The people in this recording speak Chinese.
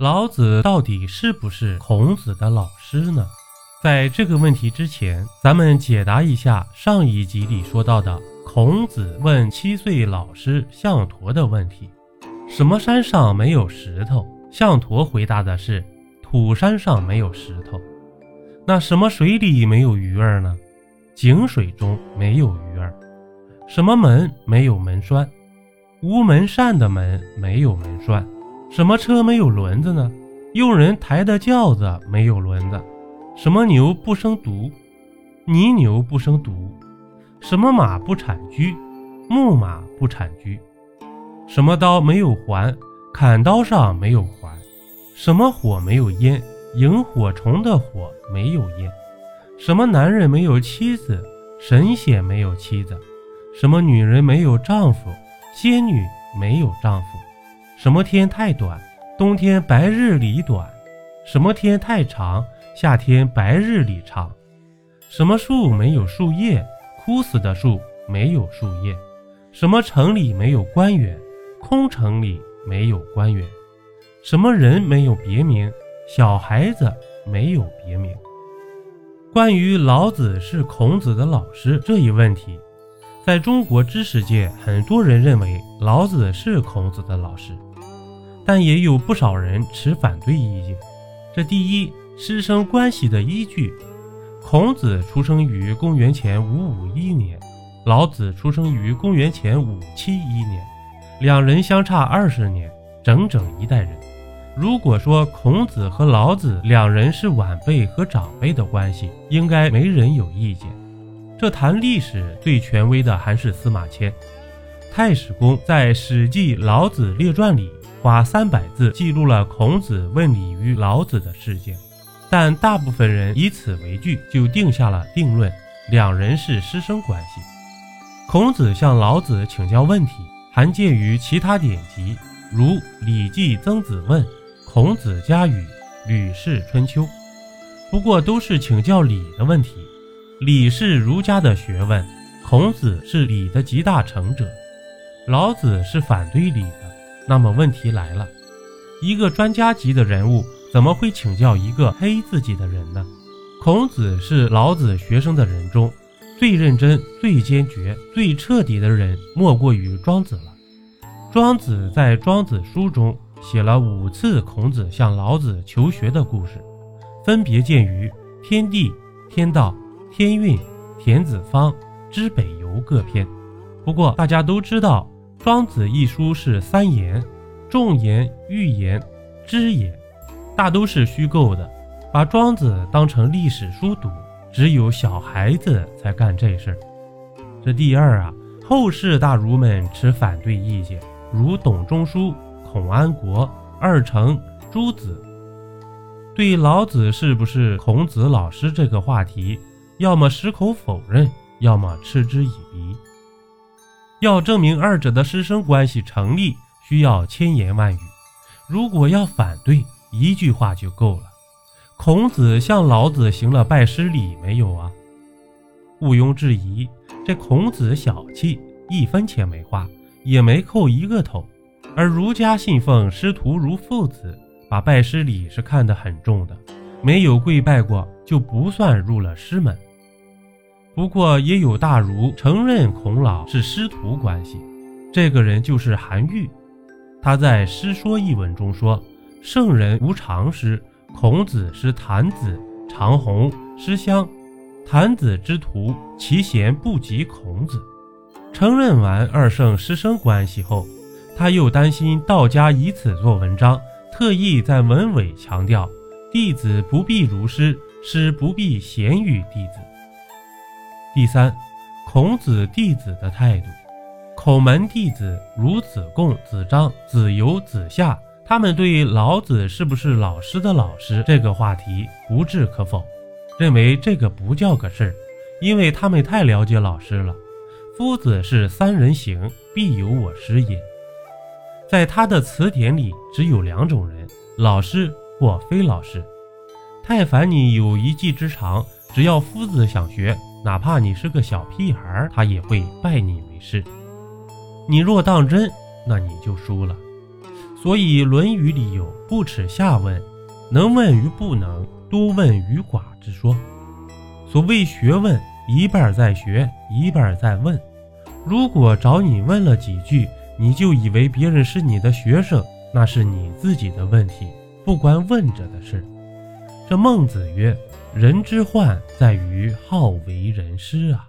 老子到底是不是孔子的老师呢？在这个问题之前，咱们解答一下上一集里说到的孔子问七岁老师项陀的问题：什么山上没有石头？项陀回答的是：土山上没有石头。那什么水里没有鱼儿呢？井水中没有鱼儿。什么门没有门栓？无门扇的门没有门栓。什么车没有轮子呢？用人抬的轿子没有轮子。什么牛不生犊？泥牛不生犊。什么马不产驹？木马不产驹。什么刀没有环？砍刀上没有环。什么火没有烟？萤火虫的火没有烟，什么男人没有妻子？神仙没有妻子，什么女人没有丈夫？仙女没有丈夫，什么天太短？冬天白日里短，什么天太长？夏天白日里长，什么树没有树叶？枯死的树没有树叶，什么城里没有官员？空城里没有官员，什么人没有别名？小孩子没有别名。关于老子是孔子的老师这一问题，在中国知识界，很多人认为老子是孔子的老师，但也有不少人持反对意见。这第一，师生关系的依据：孔子出生于公元前五五一年，老子出生于公元前五七一年，两人相差二十年，整整一代人。如果说孔子和老子两人是晚辈和长辈的关系，应该没人有意见。这谈历史最权威的还是司马迁。太史公在《史记·老子列传》里花三百字记录了孔子问礼于老子的事件，但大部分人以此为据就定下了定论：两人是师生关系。孔子向老子请教问题，还见于其他典籍，如《礼记·曾子问》。孔子家语、吕氏春秋，不过都是请教礼的问题。礼是儒家的学问，孔子是礼的集大成者，老子是反对礼的。那么问题来了，一个专家级的人物怎么会请教一个黑自己的人呢？孔子是老子学生的人中最认真、最坚决、最彻底的人，莫过于庄子了。庄子在《庄子》书中。写了五次孔子向老子求学的故事，分别见于《天地》《天道》《天运》《田子方》《知北游》各篇。不过大家都知道，《庄子》一书是三言：众言、寓言、知言，大都是虚构的。把庄子当成历史书读，只有小孩子才干这事儿。这第二啊，后世大儒们持反对意见，如董仲舒。孔安国、二程、朱子，对老子是不是孔子老师这个话题，要么矢口否认，要么嗤之以鼻。要证明二者的师生关系成立，需要千言万语。如果要反对，一句话就够了：孔子向老子行了拜师礼没有啊？毋庸置疑，这孔子小气，一分钱没花，也没叩一个头。而儒家信奉师徒如父子，把拜师礼是看得很重的，没有跪拜过就不算入了师门。不过也有大儒承认孔老是师徒关系，这个人就是韩愈。他在《师说》一文中说：“圣人无常师，孔子师谭子、长虹、师襄。谭子之徒，其贤不及孔子。”承认完二圣师生关系后。他又担心道家以此做文章，特意在文尾强调：“弟子不必如师，师不必贤于弟子。”第三，孔子弟子的态度，孔门弟子如子贡、子张、子游、子夏，他们对老子是不是老师的老师这个话题不置可否，认为这个不叫个事儿，因为他们太了解老师了。夫子是三人行，必有我师也。在他的词典里，只有两种人：老师或非老师。太凡你有一技之长，只要夫子想学，哪怕你是个小屁孩，他也会拜你为师。你若当真，那你就输了。所以《论语》里有“不耻下问，能问于不能，多问于寡”之说。所谓学问，一半在学，一半在问。如果找你问了几句，你就以为别人是你的学生，那是你自己的问题，不关问者的事。这孟子曰：“人之患在于好为人师啊。”